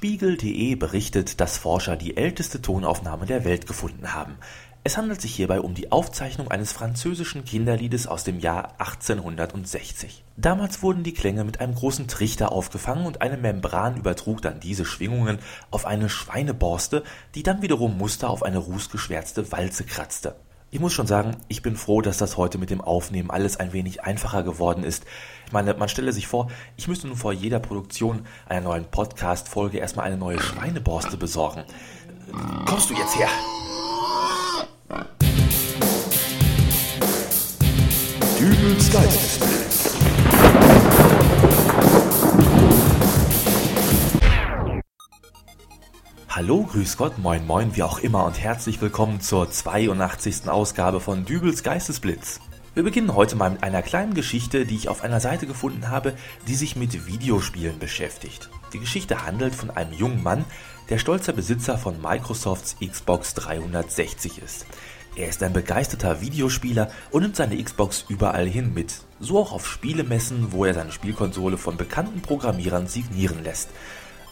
Spiegel.de berichtet, dass Forscher die älteste Tonaufnahme der Welt gefunden haben. Es handelt sich hierbei um die Aufzeichnung eines französischen Kinderliedes aus dem Jahr 1860. Damals wurden die Klänge mit einem großen Trichter aufgefangen und eine Membran übertrug dann diese Schwingungen auf eine Schweineborste, die dann wiederum Muster auf eine rußgeschwärzte Walze kratzte. Ich muss schon sagen, ich bin froh, dass das heute mit dem Aufnehmen alles ein wenig einfacher geworden ist. Ich meine, man stelle sich vor, ich müsste nun vor jeder Produktion einer neuen Podcast-Folge erstmal eine neue Schweineborste besorgen. Kommst du jetzt her? Dübels Geistesblitz. Hallo, grüß Gott, moin moin, wie auch immer und herzlich willkommen zur 82. Ausgabe von Dübels Geistesblitz. Wir beginnen heute mal mit einer kleinen Geschichte, die ich auf einer Seite gefunden habe, die sich mit Videospielen beschäftigt. Die Geschichte handelt von einem jungen Mann, der stolzer Besitzer von Microsofts Xbox 360 ist. Er ist ein begeisterter Videospieler und nimmt seine Xbox überall hin mit, so auch auf Spielemessen, wo er seine Spielkonsole von bekannten Programmierern signieren lässt.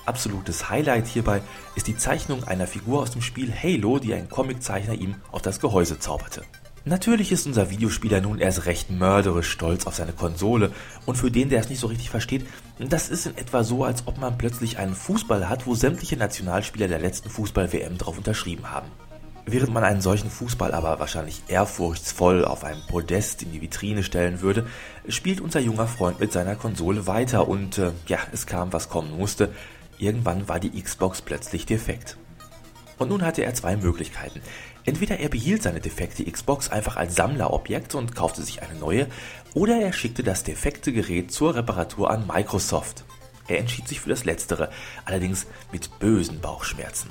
Absolutes Highlight hierbei ist die Zeichnung einer Figur aus dem Spiel Halo, die ein Comiczeichner ihm auf das Gehäuse zauberte. Natürlich ist unser Videospieler nun erst recht mörderisch stolz auf seine Konsole und für den, der es nicht so richtig versteht, das ist in etwa so, als ob man plötzlich einen Fußball hat, wo sämtliche Nationalspieler der letzten Fußball-WM drauf unterschrieben haben. Während man einen solchen Fußball aber wahrscheinlich ehrfurchtsvoll auf einem Podest in die Vitrine stellen würde, spielt unser junger Freund mit seiner Konsole weiter und äh, ja, es kam, was kommen musste. Irgendwann war die Xbox plötzlich defekt. Und nun hatte er zwei Möglichkeiten. Entweder er behielt seine defekte Xbox einfach als Sammlerobjekt und kaufte sich eine neue, oder er schickte das defekte Gerät zur Reparatur an Microsoft. Er entschied sich für das Letztere, allerdings mit bösen Bauchschmerzen.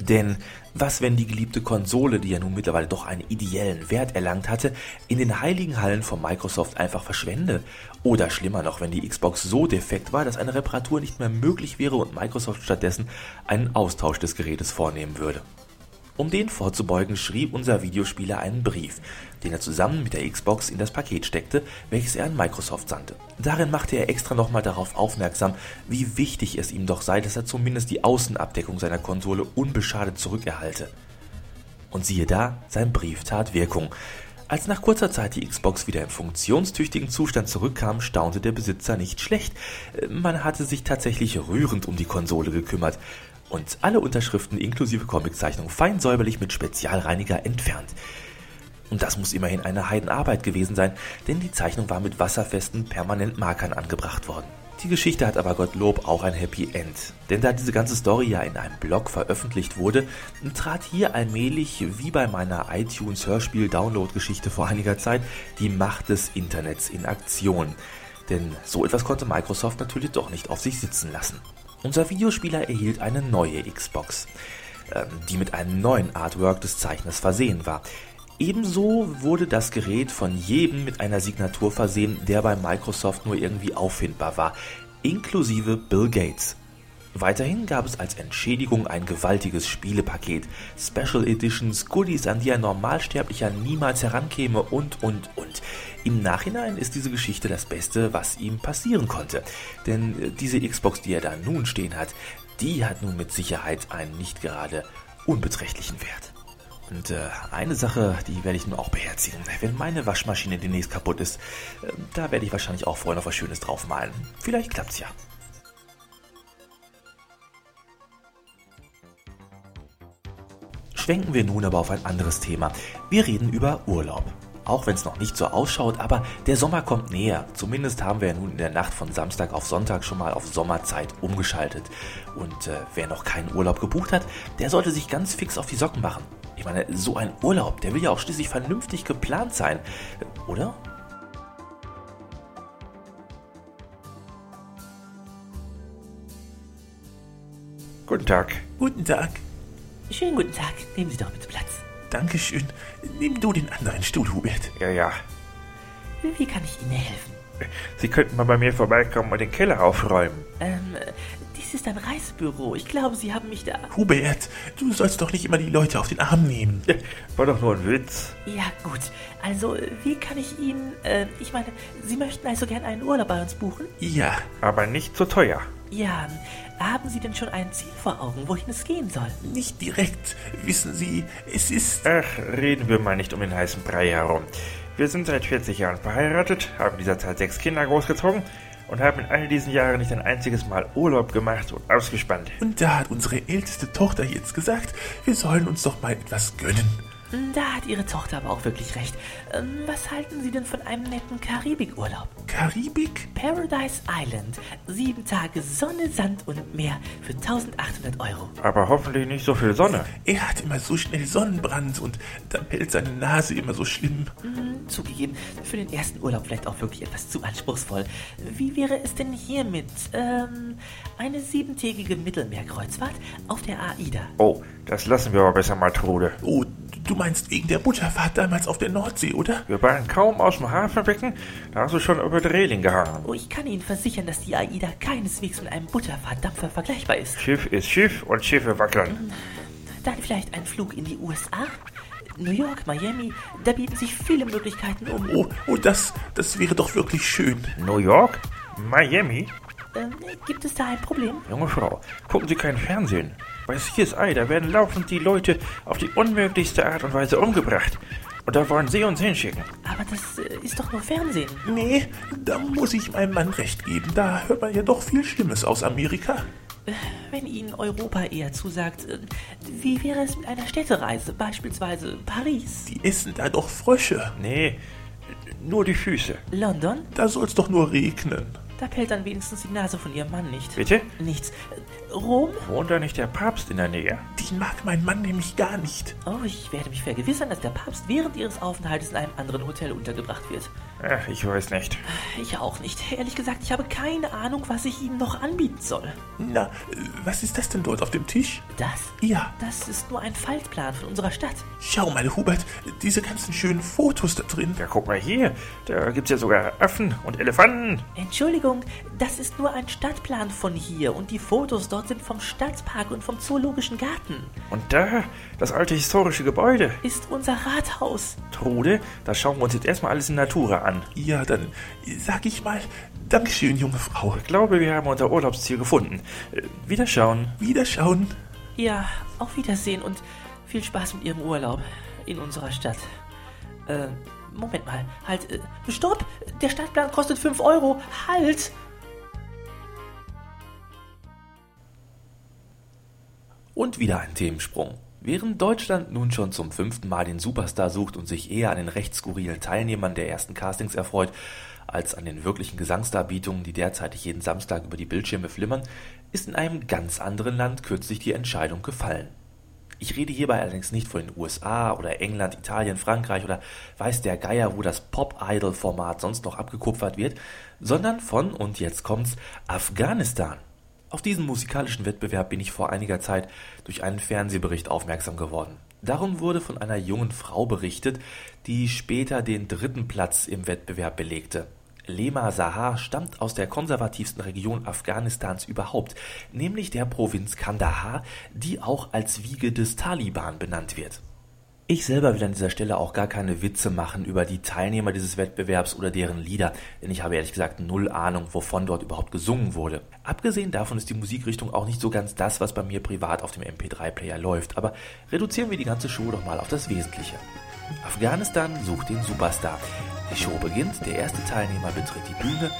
Denn was, wenn die geliebte Konsole, die ja nun mittlerweile doch einen ideellen Wert erlangt hatte, in den heiligen Hallen von Microsoft einfach verschwende? Oder schlimmer noch, wenn die Xbox so defekt war, dass eine Reparatur nicht mehr möglich wäre und Microsoft stattdessen einen Austausch des Gerätes vornehmen würde? Um den vorzubeugen, schrieb unser Videospieler einen Brief, den er zusammen mit der Xbox in das Paket steckte, welches er an Microsoft sandte. Darin machte er extra nochmal darauf aufmerksam, wie wichtig es ihm doch sei, dass er zumindest die Außenabdeckung seiner Konsole unbeschadet zurückerhalte. Und siehe da, sein Brief tat Wirkung. Als nach kurzer Zeit die Xbox wieder im funktionstüchtigen Zustand zurückkam, staunte der Besitzer nicht schlecht. Man hatte sich tatsächlich rührend um die Konsole gekümmert und alle Unterschriften inklusive Comiczeichnung fein säuberlich mit Spezialreiniger entfernt. Und das muss immerhin eine Heidenarbeit gewesen sein, denn die Zeichnung war mit wasserfesten Permanentmarkern angebracht worden. Die Geschichte hat aber Gottlob auch ein Happy End. Denn da diese ganze Story ja in einem Blog veröffentlicht wurde, trat hier allmählich, wie bei meiner iTunes Hörspiel Download Geschichte vor einiger Zeit, die Macht des Internets in Aktion. Denn so etwas konnte Microsoft natürlich doch nicht auf sich sitzen lassen. Unser Videospieler erhielt eine neue Xbox, ähm, die mit einem neuen Artwork des Zeichners versehen war. Ebenso wurde das Gerät von jedem mit einer Signatur versehen, der bei Microsoft nur irgendwie auffindbar war, inklusive Bill Gates. Weiterhin gab es als Entschädigung ein gewaltiges Spielepaket, Special Editions, Goodies, an die ein Normalsterblicher niemals herankäme und, und, und. Im Nachhinein ist diese Geschichte das Beste, was ihm passieren konnte. Denn äh, diese Xbox, die er da nun stehen hat, die hat nun mit Sicherheit einen nicht gerade unbeträchtlichen Wert. Und äh, eine Sache, die werde ich nun auch beherzigen. Wenn meine Waschmaschine demnächst kaputt ist, äh, da werde ich wahrscheinlich auch vorher noch was Schönes draufmalen. Vielleicht klappt's ja. Schwenken wir nun aber auf ein anderes Thema. Wir reden über Urlaub. Auch wenn es noch nicht so ausschaut, aber der Sommer kommt näher. Zumindest haben wir ja nun in der Nacht von Samstag auf Sonntag schon mal auf Sommerzeit umgeschaltet. Und äh, wer noch keinen Urlaub gebucht hat, der sollte sich ganz fix auf die Socken machen. Ich meine, so ein Urlaub, der will ja auch schließlich vernünftig geplant sein, oder? Guten Tag. Guten Tag. Schönen guten Tag. Nehmen Sie doch bitte Platz. Dankeschön. Nimm du den anderen Stuhl, Hubert. Ja, ja. Wie kann ich Ihnen helfen? Sie könnten mal bei mir vorbeikommen und den Keller aufräumen. Ähm, dies ist ein Reisebüro. Ich glaube, Sie haben mich da. Hubert, du sollst doch nicht immer die Leute auf den Arm nehmen. War doch nur ein Witz. Ja, gut. Also, wie kann ich Ihnen. Äh, ich meine, Sie möchten also gern einen Urlaub bei uns buchen? Ja, Aber nicht zu teuer. Ja, haben Sie denn schon ein Ziel vor Augen, wohin es gehen soll? Nicht direkt. Wissen Sie, es ist... Ach, reden wir mal nicht um den heißen Brei herum. Wir sind seit 40 Jahren verheiratet, haben in dieser Zeit sechs Kinder großgezogen und haben in all diesen Jahren nicht ein einziges Mal Urlaub gemacht und ausgespannt. Und da hat unsere älteste Tochter jetzt gesagt, wir sollen uns doch mal etwas gönnen. Da hat Ihre Tochter aber auch wirklich recht. Ähm, Was halten Sie denn von einem netten Karibikurlaub? Karibik? Paradise Island. Sieben Tage Sonne, Sand und Meer für 1800 Euro. Aber hoffentlich nicht so viel Sonne. Er hat immer so schnell Sonnenbrand und dann pellt seine Nase immer so schlimm. Hm, Zugegeben, für den ersten Urlaub vielleicht auch wirklich etwas zu anspruchsvoll. Wie wäre es denn hiermit? Ähm, eine siebentägige Mittelmeerkreuzfahrt auf der AIDA. Oh, das lassen wir aber besser mal, Trude. Oh, du meinst wegen der Butterfahrt damals auf der Nordsee, oder? Wir waren kaum aus dem Hafenbecken, da hast du schon über die Reling gehangen. Oh, ich kann Ihnen versichern, dass die AIDA keineswegs mit einem Butterfahrtdampfer vergleichbar ist. Schiff ist Schiff und Schiffe wackeln. Dann vielleicht ein Flug in die USA? New York, Miami, da bieten sich viele Möglichkeiten um. Oh, oh, das, das wäre doch wirklich schön. New York? Miami? Ähm, gibt es da ein Problem? Junge Frau, gucken Sie kein Fernsehen. Bei CSI, da werden laufend die Leute auf die unmöglichste Art und Weise umgebracht. Und da wollen Sie uns hinschicken. Aber das äh, ist doch nur Fernsehen. Nee, da muss ich meinem Mann recht geben. Da hört man ja doch viel Schlimmes aus Amerika. Wenn Ihnen Europa eher zusagt, äh, wie wäre es mit einer Städtereise, beispielsweise Paris, Die essen da doch Frösche. Nee, nur die Füße. London? Da soll's doch nur regnen. Da pellt dann wenigstens die Nase von Ihrem Mann nicht. Bitte? Nichts. Rom? Wohnt da nicht der Papst in der Nähe? Den mag mein Mann nämlich gar nicht. Oh, ich werde mich vergewissern, dass der Papst während Ihres Aufenthaltes in einem anderen Hotel untergebracht wird. Ach, ich weiß nicht. Ich auch nicht. Ehrlich gesagt, ich habe keine Ahnung, was ich Ihnen noch anbieten soll. Na, äh, was ist das denn dort auf dem Tisch? Das? Ja, Das ist nur ein Faltplan von unserer Stadt. schau mal, Hubert, diese ganzen schönen Fotos da drin. Ja, guck mal hier. Da gibt's ja sogar Affen und Elefanten. Entschuldigung, das ist nur ein Stadtplan von hier und die Fotos dort sind vom Stadtpark und vom Zoologischen Garten. Und da, das alte historische Gebäude. Ist unser Rathaus. Trude, das schauen wir uns jetzt erstmal alles in Natura an. Ja, dann sag ich mal, Dankeschön, junge Frau. Ich glaube, wir haben unser Urlaubsziel gefunden. Äh, Wiederschauen. Wiederschauen. Ja, auf Wiedersehen und viel Spaß mit Ihrem Urlaub in unserer Stadt. Äh, Moment mal, halt, äh, stopp! Der Stadtplan kostet 5 Euro. Halt! Und wieder ein Themensprung. Während Deutschland nun schon zum fünften Mal den Superstar sucht und sich eher an den recht skurrilen Teilnehmern der ersten Castings erfreut, als an den wirklichen Gesangsdarbietungen, die derzeitig jeden Samstag über die Bildschirme flimmern, ist in einem ganz anderen Land kürzlich die Entscheidung gefallen. Ich rede hierbei allerdings nicht von den USA oder England, Italien, Frankreich oder weiß der Geier, wo das Pop-Idol-Format sonst noch abgekupfert wird, sondern von, und jetzt kommt's, Afghanistan. Auf diesen musikalischen Wettbewerb bin ich vor einiger Zeit durch einen Fernsehbericht aufmerksam geworden. Darum wurde von einer jungen Frau berichtet, die später den dritten Platz im Wettbewerb belegte. Lema Sahar stammt aus der konservativsten Region Afghanistans überhaupt, nämlich der Provinz Kandahar, die auch als Wiege des Taliban benannt wird. Ich selber will an dieser Stelle auch gar keine Witze machen über die Teilnehmer dieses Wettbewerbs oder deren Lieder, denn ich habe ehrlich gesagt null Ahnung, wovon dort überhaupt gesungen wurde. Abgesehen davon ist die Musikrichtung auch nicht so ganz das, was bei mir privat auf dem MP3-Player läuft, aber reduzieren wir die ganze Show doch mal auf das Wesentliche. Afghanistan sucht den Superstar. Die Show beginnt, der erste Teilnehmer betritt die Bühne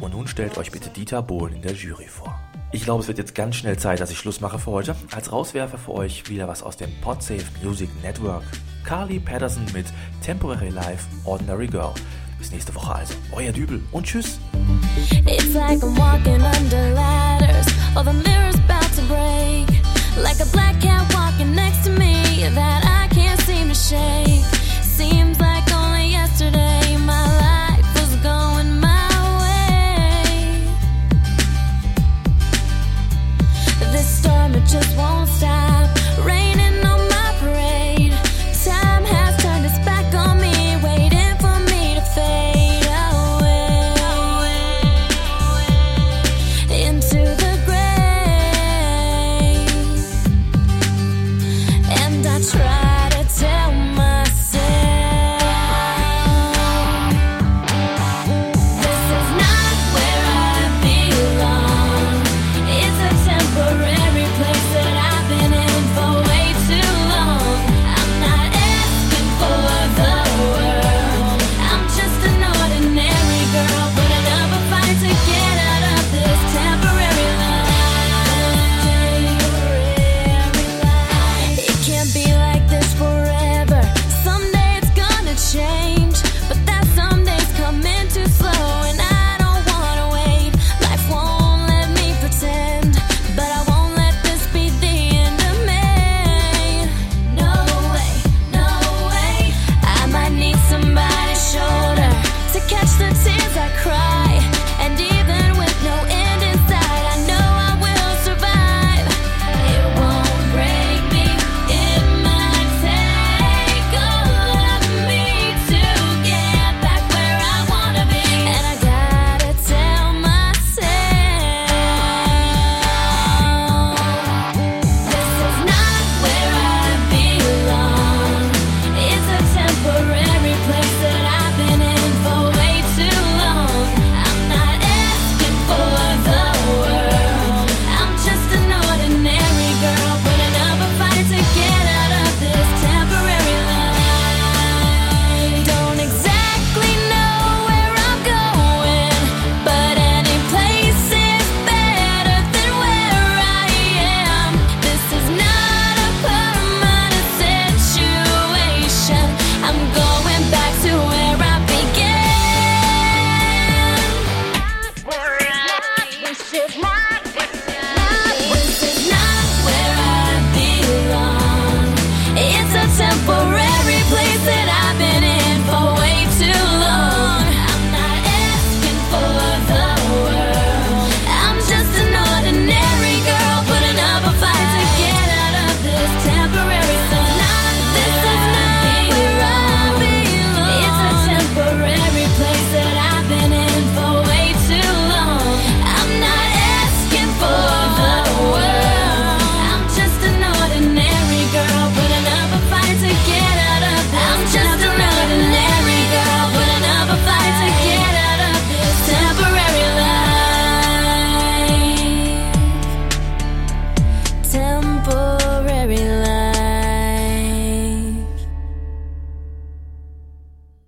und nun stellt euch bitte Dieter Bohlen in der Jury vor. Ich glaube, es wird jetzt ganz schnell Zeit, dass ich Schluss mache für heute. Als Rauswerfer für euch wieder was aus dem Podsafe Music Network. Carly Patterson mit Temporary Life Ordinary Girl. Bis nächste Woche also. Euer Dübel und tschüss. It's like I'm walking under ladders or the mirror's about to break. Like a black cat walking next to me that I can't seem to shake. Seems like only yesterday.